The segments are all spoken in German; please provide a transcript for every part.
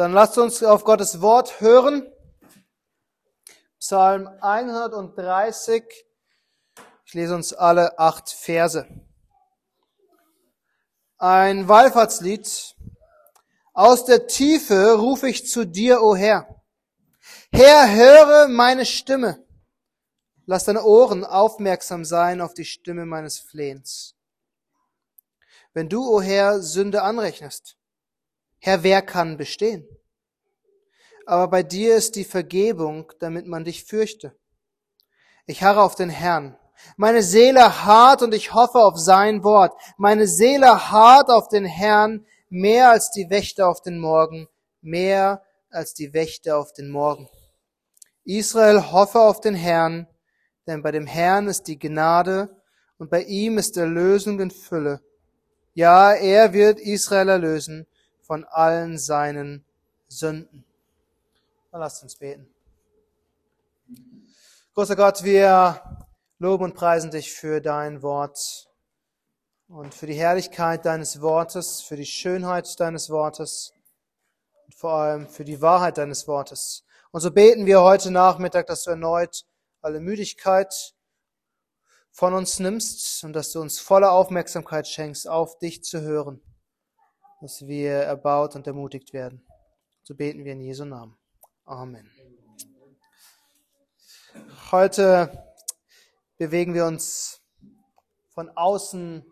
Dann lasst uns auf Gottes Wort hören. Psalm 130. Ich lese uns alle acht Verse. Ein Wallfahrtslied. Aus der Tiefe rufe ich zu dir, o Herr. Herr, höre meine Stimme. Lass deine Ohren aufmerksam sein auf die Stimme meines Flehens. Wenn du, o Herr, Sünde anrechnest, Herr, wer kann bestehen? Aber bei dir ist die Vergebung, damit man dich fürchte. Ich harre auf den Herrn. Meine Seele hart und ich hoffe auf sein Wort. Meine Seele hart auf den Herrn, mehr als die Wächter auf den Morgen, mehr als die Wächter auf den Morgen. Israel hoffe auf den Herrn, denn bei dem Herrn ist die Gnade und bei ihm ist Erlösung in Fülle. Ja, er wird Israel erlösen von allen seinen Sünden. Lasst uns beten. Großer Gott, wir loben und preisen dich für dein Wort und für die Herrlichkeit deines Wortes, für die Schönheit deines Wortes und vor allem für die Wahrheit deines Wortes. Und so beten wir heute Nachmittag, dass du erneut alle Müdigkeit von uns nimmst und dass du uns volle Aufmerksamkeit schenkst, auf dich zu hören, dass wir erbaut und ermutigt werden. So beten wir in Jesu Namen. Amen. Heute bewegen wir uns von außen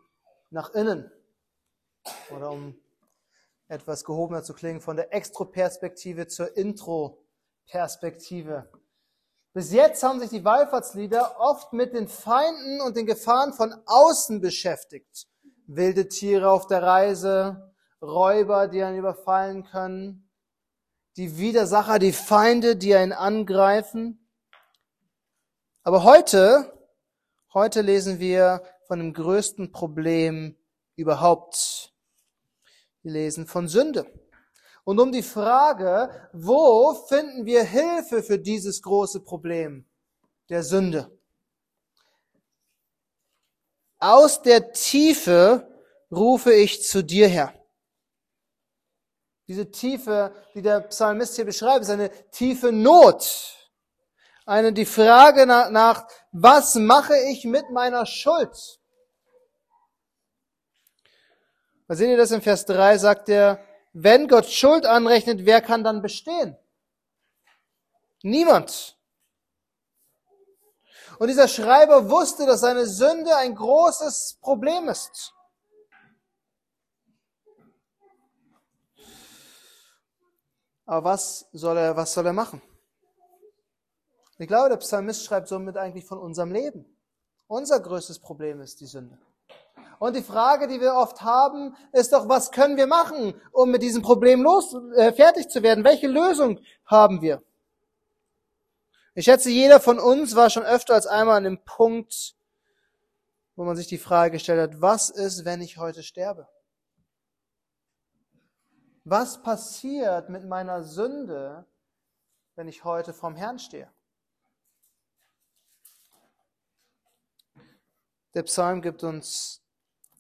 nach innen oder um etwas gehobener zu klingen, von der Extroperspektive zur Introperspektive. Bis jetzt haben sich die Wallfahrtslieder oft mit den Feinden und den Gefahren von außen beschäftigt. Wilde Tiere auf der Reise, Räuber, die einen überfallen können, die Widersacher, die Feinde, die einen angreifen. Aber heute, heute lesen wir von dem größten Problem überhaupt. Wir lesen von Sünde und um die Frage, wo finden wir Hilfe für dieses große Problem der Sünde? Aus der Tiefe rufe ich zu dir her. Diese Tiefe, die der Psalmist hier beschreibt, ist eine tiefe Not. Eine, die Frage nach, nach was mache ich mit meiner Schuld? Da seht ihr das in Vers 3, sagt er, wenn Gott Schuld anrechnet, wer kann dann bestehen? Niemand. Und dieser Schreiber wusste, dass seine Sünde ein großes Problem ist. Aber was soll er, was soll er machen? Ich glaube, der Psalmist schreibt somit eigentlich von unserem Leben. Unser größtes Problem ist die Sünde. Und die Frage, die wir oft haben, ist doch, was können wir machen, um mit diesem Problem los, äh, fertig zu werden? Welche Lösung haben wir? Ich schätze, jeder von uns war schon öfter als einmal an dem Punkt, wo man sich die Frage gestellt hat, was ist, wenn ich heute sterbe? Was passiert mit meiner Sünde, wenn ich heute vom Herrn stehe? Der Psalm gibt uns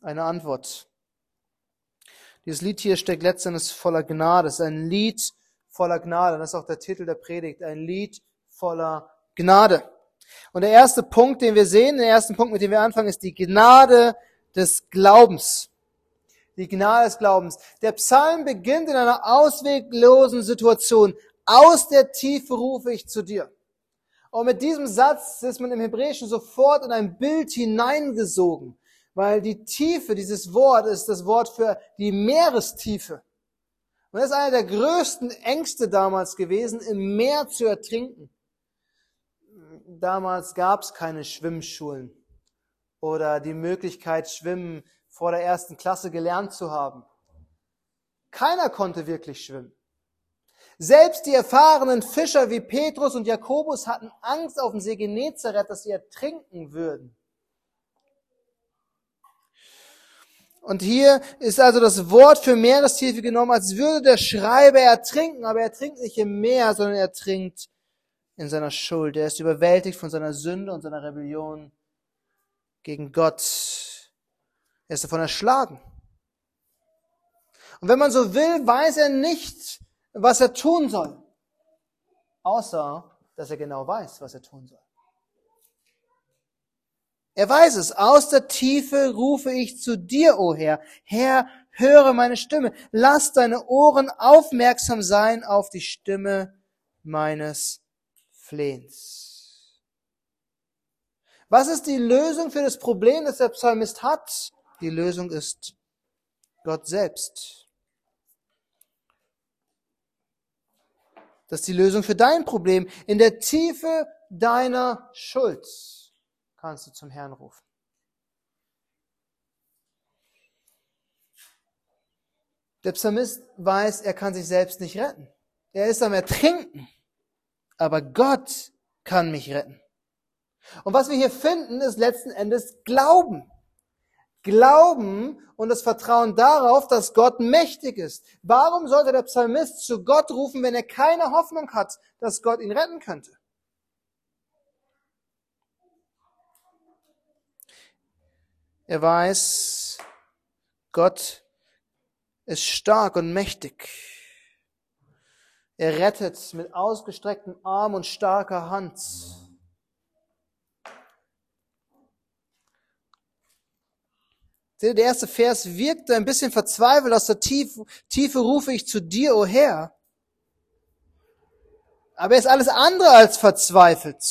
eine Antwort. Dieses Lied hier steckt letztendlich voller Gnade. Es ist ein Lied voller Gnade. Das ist auch der Titel der Predigt. Ein Lied voller Gnade. Und der erste Punkt, den wir sehen, der erste Punkt, mit dem wir anfangen, ist die Gnade des Glaubens. Die Gnade des Glaubens. Der Psalm beginnt in einer ausweglosen Situation. Aus der Tiefe rufe ich zu dir. Und mit diesem Satz ist man im Hebräischen sofort in ein Bild hineingesogen weil die Tiefe dieses Wort ist das Wort für die Meerestiefe. Und das ist einer der größten Ängste damals gewesen, im Meer zu ertrinken. Damals gab es keine Schwimmschulen oder die Möglichkeit, Schwimmen vor der ersten Klasse gelernt zu haben. Keiner konnte wirklich schwimmen. Selbst die erfahrenen Fischer wie Petrus und Jakobus hatten Angst auf dem See Genezareth, dass sie ertrinken würden. Und hier ist also das Wort für Meerestiefe genommen, als würde der Schreiber ertrinken, aber er trinkt nicht im Meer, sondern er trinkt in seiner Schuld. Er ist überwältigt von seiner Sünde und seiner Rebellion gegen Gott. Er ist davon erschlagen. Und wenn man so will, weiß er nicht, was er tun soll, außer dass er genau weiß, was er tun soll. Er weiß es. Aus der Tiefe rufe ich zu dir, o Herr. Herr, höre meine Stimme. Lass deine Ohren aufmerksam sein auf die Stimme meines Flehens. Was ist die Lösung für das Problem, das der Psalmist hat? Die Lösung ist Gott selbst. Das ist die Lösung für dein Problem. In der Tiefe deiner Schuld kannst du zum Herrn rufen. Der Psalmist weiß, er kann sich selbst nicht retten. Er ist am Ertrinken. Aber Gott kann mich retten. Und was wir hier finden, ist letzten Endes Glauben. Glauben und das Vertrauen darauf, dass Gott mächtig ist. Warum sollte der Psalmist zu Gott rufen, wenn er keine Hoffnung hat, dass Gott ihn retten könnte? Er weiß, Gott ist stark und mächtig. Er rettet mit ausgestrecktem Arm und starker Hand. Der erste Vers wirkt ein bisschen verzweifelt. Aus der Tiefe, Tiefe rufe ich zu dir, o oh Herr. Aber er ist alles andere als verzweifelt.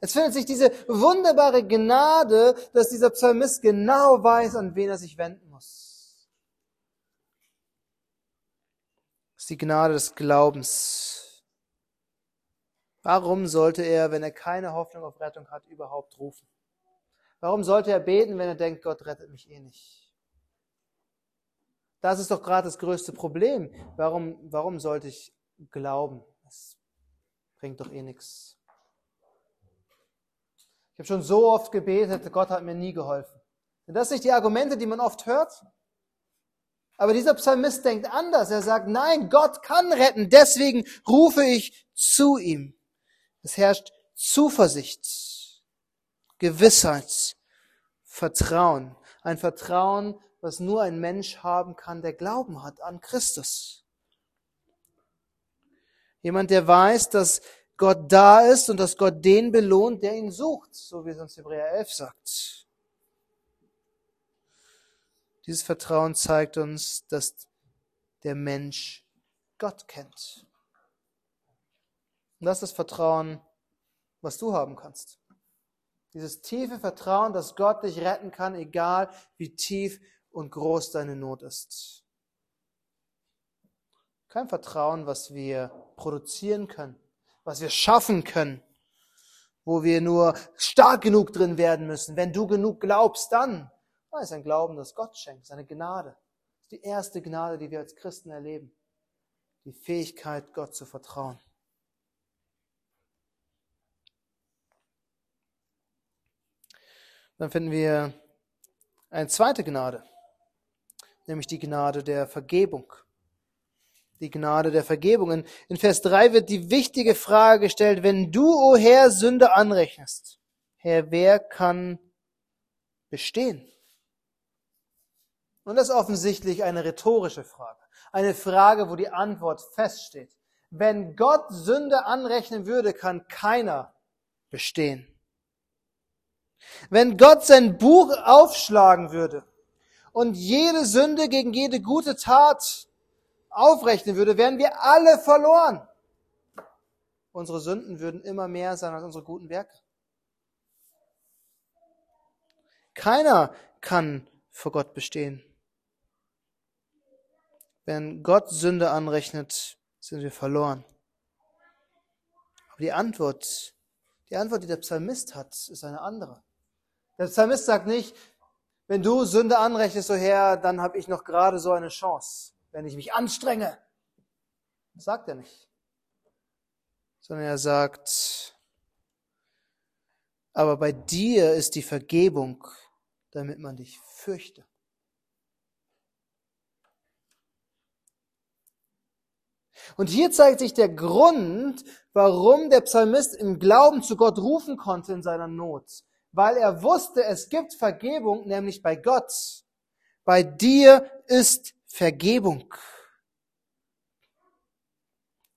Es findet sich diese wunderbare Gnade, dass dieser Psalmist genau weiß, an wen er sich wenden muss. Das ist die Gnade des Glaubens. Warum sollte er, wenn er keine Hoffnung auf Rettung hat, überhaupt rufen? Warum sollte er beten, wenn er denkt, Gott rettet mich eh nicht? Das ist doch gerade das größte Problem. Warum, warum sollte ich glauben? Das bringt doch eh nichts. Ich habe schon so oft gebetet, Gott hat mir nie geholfen. Sind das nicht die Argumente, die man oft hört? Aber dieser Psalmist denkt anders. Er sagt, nein, Gott kann retten, deswegen rufe ich zu ihm. Es herrscht Zuversicht, Gewissheit, Vertrauen. Ein Vertrauen, was nur ein Mensch haben kann, der Glauben hat an Christus. Jemand, der weiß, dass Gott da ist und dass Gott den belohnt, der ihn sucht, so wie es uns Hebräer 11 sagt. Dieses Vertrauen zeigt uns, dass der Mensch Gott kennt. Und das ist das Vertrauen, was du haben kannst. Dieses tiefe Vertrauen, dass Gott dich retten kann, egal wie tief und groß deine Not ist. Kein Vertrauen, was wir produzieren können was wir schaffen können, wo wir nur stark genug drin werden müssen. Wenn du genug glaubst, dann. Ist ein Glauben, das Gott schenkt, das ist eine Gnade. Das ist die erste Gnade, die wir als Christen erleben. Die Fähigkeit, Gott zu vertrauen. Dann finden wir eine zweite Gnade, nämlich die Gnade der Vergebung die Gnade der Vergebung. In Vers 3 wird die wichtige Frage gestellt, wenn du, o oh Herr, Sünde anrechnest, Herr, wer kann bestehen? Und das ist offensichtlich eine rhetorische Frage. Eine Frage, wo die Antwort feststeht. Wenn Gott Sünde anrechnen würde, kann keiner bestehen. Wenn Gott sein Buch aufschlagen würde und jede Sünde gegen jede gute Tat aufrechnen würde, wären wir alle verloren. Unsere Sünden würden immer mehr sein als unsere guten Werke. Keiner kann vor Gott bestehen. Wenn Gott Sünde anrechnet, sind wir verloren. Aber die Antwort, die Antwort, die der Psalmist hat, ist eine andere. Der Psalmist sagt nicht, wenn du Sünde anrechnest, so Herr, dann habe ich noch gerade so eine Chance wenn ich mich anstrenge. Das sagt er nicht. Sondern er sagt, aber bei dir ist die Vergebung, damit man dich fürchte. Und hier zeigt sich der Grund, warum der Psalmist im Glauben zu Gott rufen konnte in seiner Not. Weil er wusste, es gibt Vergebung, nämlich bei Gott. Bei dir ist Vergebung.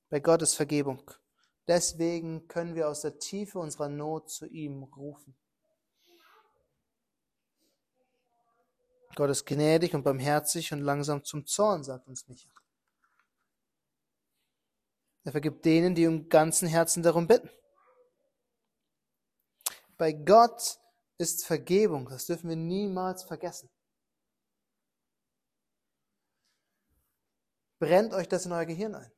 Bei Gott ist Vergebung. Deswegen können wir aus der Tiefe unserer Not zu ihm rufen. Gott ist gnädig und barmherzig und langsam zum Zorn, sagt uns Micha. Er vergibt denen, die im ganzen Herzen darum bitten. Bei Gott ist Vergebung, das dürfen wir niemals vergessen. Brennt euch das in euer Gehirn ein.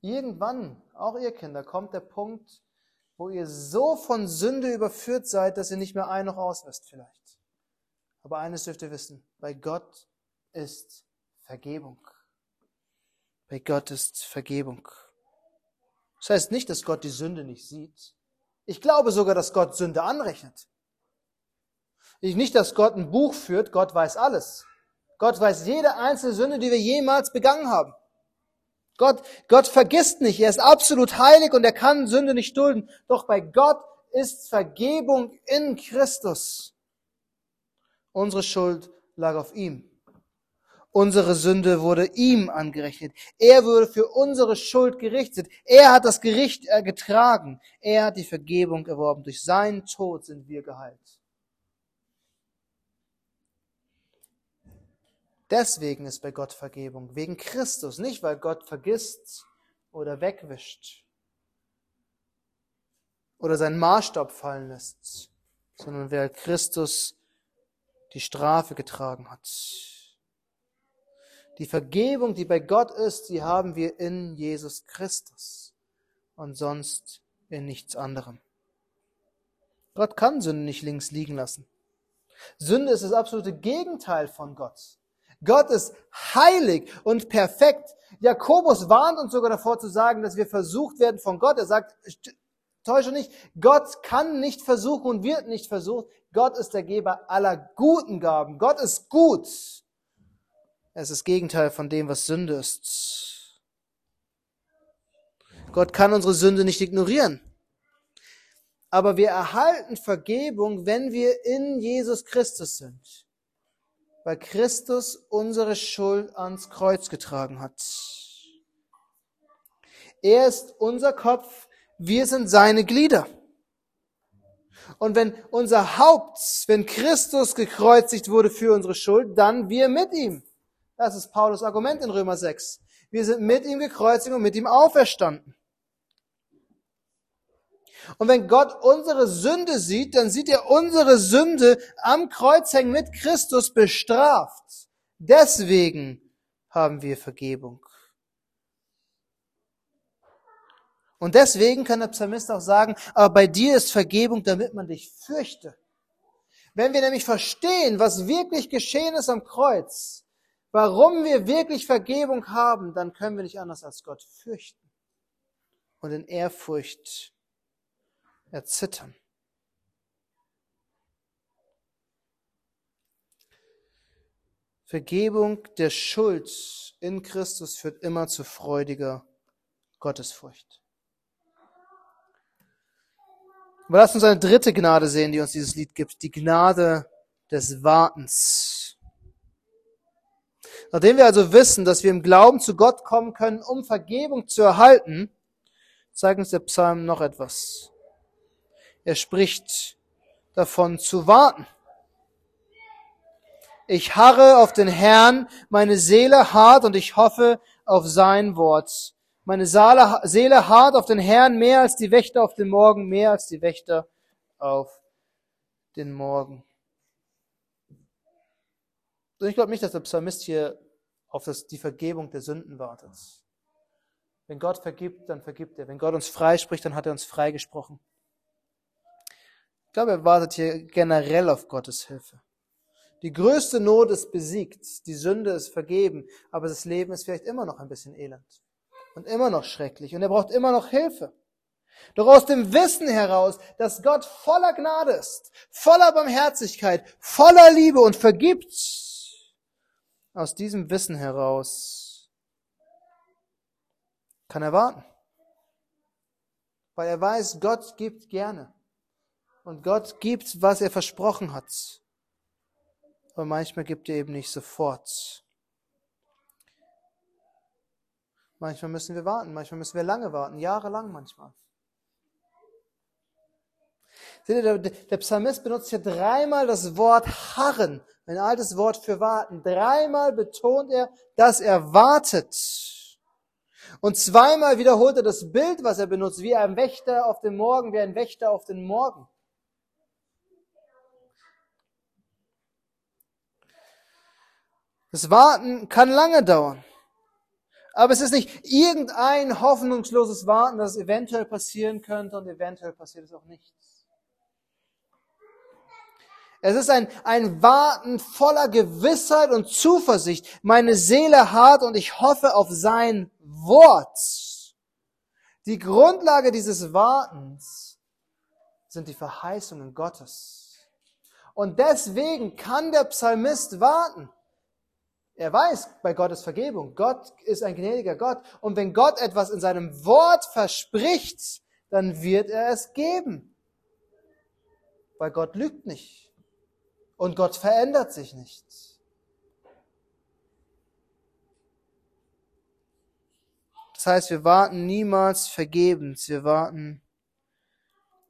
Irgendwann, auch ihr Kinder, kommt der Punkt, wo ihr so von Sünde überführt seid, dass ihr nicht mehr ein noch auswisst vielleicht. Aber eines dürft ihr wissen, bei Gott ist Vergebung. Bei Gott ist Vergebung. Das heißt nicht, dass Gott die Sünde nicht sieht. Ich glaube sogar, dass Gott Sünde anrechnet. Ich nicht, dass Gott ein Buch führt, Gott weiß alles. Gott weiß jede einzelne Sünde, die wir jemals begangen haben. Gott, Gott vergisst nicht, er ist absolut heilig und er kann Sünde nicht dulden. Doch bei Gott ist Vergebung in Christus. Unsere Schuld lag auf ihm. Unsere Sünde wurde ihm angerechnet. Er wurde für unsere Schuld gerichtet. Er hat das Gericht getragen. Er hat die Vergebung erworben. Durch seinen Tod sind wir geheilt. Deswegen ist bei Gott Vergebung. Wegen Christus. Nicht, weil Gott vergisst oder wegwischt oder seinen Maßstab fallen lässt, sondern weil Christus die Strafe getragen hat. Die Vergebung, die bei Gott ist, die haben wir in Jesus Christus und sonst in nichts anderem. Gott kann Sünde nicht links liegen lassen. Sünde ist das absolute Gegenteil von Gott. Gott ist heilig und perfekt. Jakobus warnt uns sogar davor zu sagen, dass wir versucht werden von Gott. Er sagt, täusche nicht, Gott kann nicht versuchen und wird nicht versucht. Gott ist der Geber aller guten Gaben. Gott ist gut. Es ist das Gegenteil von dem, was Sünde ist. Gott kann unsere Sünde nicht ignorieren. Aber wir erhalten Vergebung, wenn wir in Jesus Christus sind. Weil Christus unsere Schuld ans Kreuz getragen hat. Er ist unser Kopf, wir sind seine Glieder. Und wenn unser Haupt, wenn Christus gekreuzigt wurde für unsere Schuld, dann wir mit ihm. Das ist Paulus Argument in Römer 6. Wir sind mit ihm gekreuzigt und mit ihm auferstanden. Und wenn Gott unsere Sünde sieht, dann sieht er unsere Sünde am Kreuz hängen mit Christus bestraft. Deswegen haben wir Vergebung. Und deswegen kann der Psalmist auch sagen, aber bei dir ist Vergebung, damit man dich fürchte. Wenn wir nämlich verstehen, was wirklich geschehen ist am Kreuz, warum wir wirklich Vergebung haben, dann können wir nicht anders als Gott fürchten und in Ehrfurcht erzittern. Vergebung der Schuld in Christus führt immer zu freudiger Gottesfurcht. Aber lass uns eine dritte Gnade sehen, die uns dieses Lied gibt, die Gnade des Wartens. Nachdem wir also wissen, dass wir im Glauben zu Gott kommen können, um Vergebung zu erhalten, zeigt uns der Psalm noch etwas. Er spricht davon zu warten. Ich harre auf den Herrn, meine Seele hart und ich hoffe auf sein Wort. Meine Seele hart auf den Herrn mehr als die Wächter auf den Morgen, mehr als die Wächter auf den Morgen. Ich glaube nicht, dass der Psalmist hier auf das, die Vergebung der Sünden wartet. Wenn Gott vergibt, dann vergibt er. Wenn Gott uns freispricht, dann hat er uns freigesprochen. Ich glaube, er wartet hier generell auf Gottes Hilfe. Die größte Not ist besiegt, die Sünde ist vergeben, aber das Leben ist vielleicht immer noch ein bisschen elend und immer noch schrecklich und er braucht immer noch Hilfe. Doch aus dem Wissen heraus, dass Gott voller Gnade ist, voller Barmherzigkeit, voller Liebe und vergibt, aus diesem Wissen heraus kann er warten. Weil er weiß, Gott gibt gerne. Und Gott gibt, was er versprochen hat. Aber manchmal gibt er eben nicht sofort. Manchmal müssen wir warten, manchmal müssen wir lange warten, jahrelang manchmal. Seht ihr, der, Psalmist benutzt hier dreimal das Wort harren, ein altes Wort für warten. Dreimal betont er, dass er wartet. Und zweimal wiederholt er das Bild, was er benutzt, wie ein Wächter auf den Morgen, wie ein Wächter auf den Morgen. Das Warten kann lange dauern. Aber es ist nicht irgendein hoffnungsloses Warten, das eventuell passieren könnte und eventuell passiert es auch nichts. Es ist ein, ein Warten voller Gewissheit und Zuversicht. Meine Seele hart und ich hoffe auf sein Wort. Die Grundlage dieses Wartens sind die Verheißungen Gottes. Und deswegen kann der Psalmist warten. Er weiß bei Gottes Vergebung. Gott ist ein gnädiger Gott. Und wenn Gott etwas in seinem Wort verspricht, dann wird er es geben. Weil Gott lügt nicht. Und Gott verändert sich nicht. Das heißt, wir warten niemals vergebens. Wir warten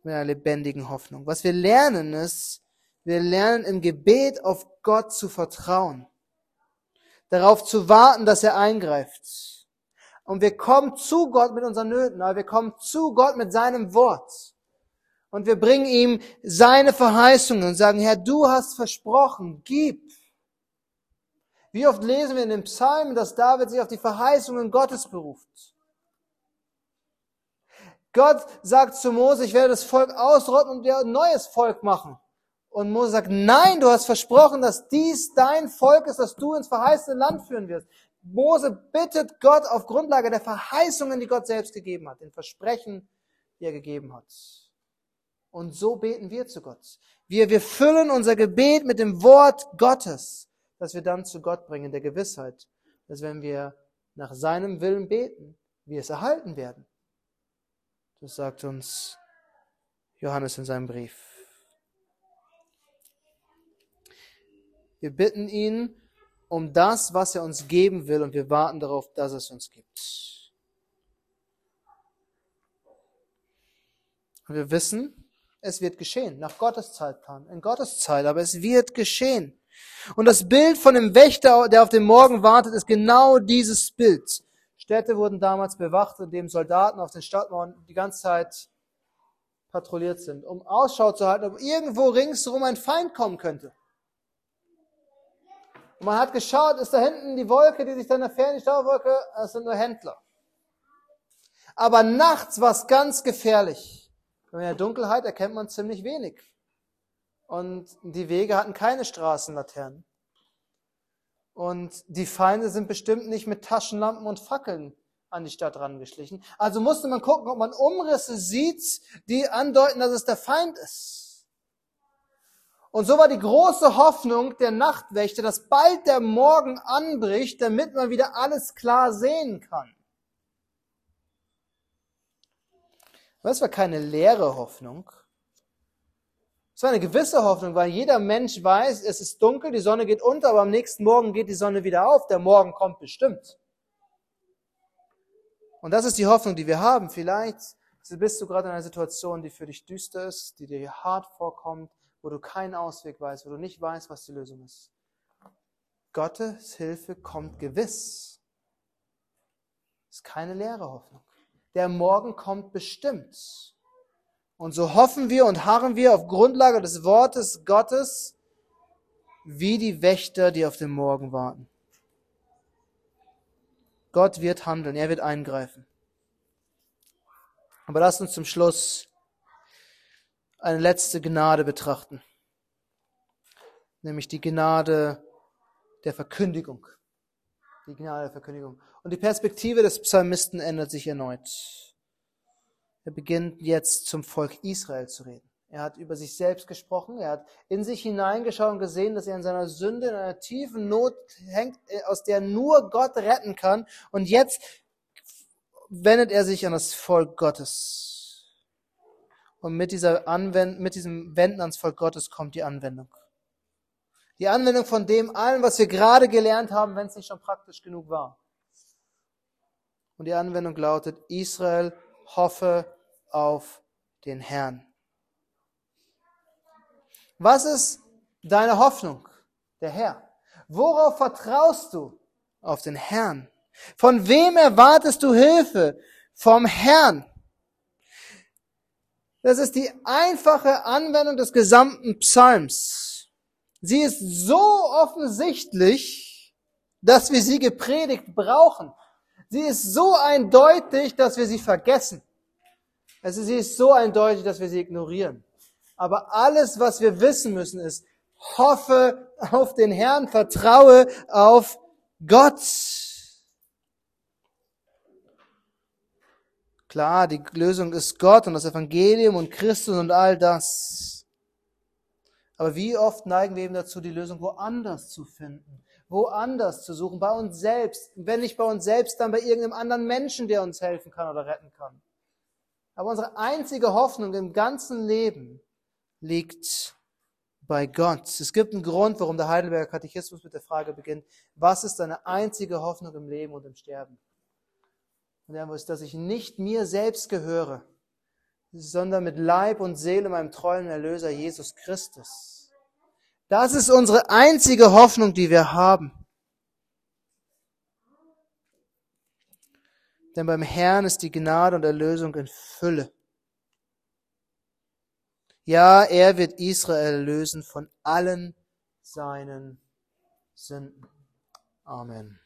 mit einer lebendigen Hoffnung. Was wir lernen ist, wir lernen im Gebet auf Gott zu vertrauen darauf zu warten, dass er eingreift. Und wir kommen zu Gott mit unseren Nöten, aber wir kommen zu Gott mit seinem Wort. Und wir bringen ihm seine Verheißungen und sagen, Herr, du hast versprochen, gib. Wie oft lesen wir in den Psalmen, dass David sich auf die Verheißungen Gottes beruft. Gott sagt zu Mose, ich werde das Volk ausrotten und dir ein neues Volk machen. Und Mose sagt, nein, du hast versprochen, dass dies dein Volk ist, das du ins verheißene Land führen wirst. Mose bittet Gott auf Grundlage der Verheißungen, die Gott selbst gegeben hat, den Versprechen, die er gegeben hat. Und so beten wir zu Gott. Wir, wir füllen unser Gebet mit dem Wort Gottes, das wir dann zu Gott bringen, der Gewissheit, dass wenn wir nach seinem Willen beten, wir es erhalten werden. Das sagt uns Johannes in seinem Brief. Wir bitten ihn um das, was er uns geben will und wir warten darauf, dass es uns gibt. Und wir wissen, es wird geschehen, nach Gottes Zeitplan, in Gottes Zeit, aber es wird geschehen. Und das Bild von dem Wächter, der auf den Morgen wartet, ist genau dieses Bild. Städte wurden damals bewacht, indem Soldaten auf den Stadtmauern die ganze Zeit patrouilliert sind, um Ausschau zu halten, ob irgendwo ringsherum ein Feind kommen könnte. Und man hat geschaut, ist da hinten die Wolke, die sich dann entfernt, die Staubwolke, das sind nur Händler. Aber nachts war es ganz gefährlich. In der Dunkelheit erkennt man ziemlich wenig. Und die Wege hatten keine Straßenlaternen. Und die Feinde sind bestimmt nicht mit Taschenlampen und Fackeln an die Stadt rangeschlichen. Also musste man gucken, ob man Umrisse sieht, die andeuten, dass es der Feind ist. Und so war die große Hoffnung der Nachtwächter, dass bald der Morgen anbricht, damit man wieder alles klar sehen kann. Das war keine leere Hoffnung. Es war eine gewisse Hoffnung, weil jeder Mensch weiß, es ist dunkel, die Sonne geht unter, aber am nächsten Morgen geht die Sonne wieder auf. Der Morgen kommt bestimmt. Und das ist die Hoffnung, die wir haben. Vielleicht bist du gerade in einer Situation, die für dich düster ist, die dir hart vorkommt, wo du keinen Ausweg weißt, wo du nicht weißt, was die Lösung ist. Gottes Hilfe kommt gewiss. Das ist keine leere Hoffnung. Der Morgen kommt bestimmt. Und so hoffen wir und harren wir auf Grundlage des Wortes Gottes wie die Wächter, die auf den Morgen warten. Gott wird handeln, er wird eingreifen. Aber lasst uns zum Schluss eine letzte Gnade betrachten, nämlich die Gnade der Verkündigung. Die Gnade der Verkündigung. Und die Perspektive des Psalmisten ändert sich erneut. Er beginnt jetzt zum Volk Israel zu reden. Er hat über sich selbst gesprochen, er hat in sich hineingeschaut und gesehen, dass er in seiner Sünde, in einer tiefen Not hängt, aus der nur Gott retten kann. Und jetzt wendet er sich an das Volk Gottes. Und mit, dieser Anwend mit diesem Wenden ans Volk Gottes kommt die Anwendung. Die Anwendung von dem allen, was wir gerade gelernt haben, wenn es nicht schon praktisch genug war. Und die Anwendung lautet, Israel hoffe auf den Herrn. Was ist deine Hoffnung? Der Herr. Worauf vertraust du? Auf den Herrn. Von wem erwartest du Hilfe? Vom Herrn. Das ist die einfache Anwendung des gesamten Psalms. Sie ist so offensichtlich, dass wir sie gepredigt brauchen. Sie ist so eindeutig, dass wir sie vergessen. Also sie ist so eindeutig, dass wir sie ignorieren. Aber alles, was wir wissen müssen, ist, hoffe auf den Herrn, vertraue auf Gott. Klar, die Lösung ist Gott und das Evangelium und Christus und all das. Aber wie oft neigen wir eben dazu, die Lösung woanders zu finden, woanders zu suchen, bei uns selbst. Wenn nicht bei uns selbst, dann bei irgendeinem anderen Menschen, der uns helfen kann oder retten kann. Aber unsere einzige Hoffnung im ganzen Leben liegt bei Gott. Es gibt einen Grund, warum der Heidelberger Katechismus mit der Frage beginnt, was ist deine einzige Hoffnung im Leben und im Sterben? Und er ist, dass ich nicht mir selbst gehöre, sondern mit Leib und Seele meinem treuen Erlöser Jesus Christus. Das ist unsere einzige Hoffnung, die wir haben. Denn beim Herrn ist die Gnade und Erlösung in Fülle. Ja, er wird Israel lösen von allen seinen Sünden. Amen.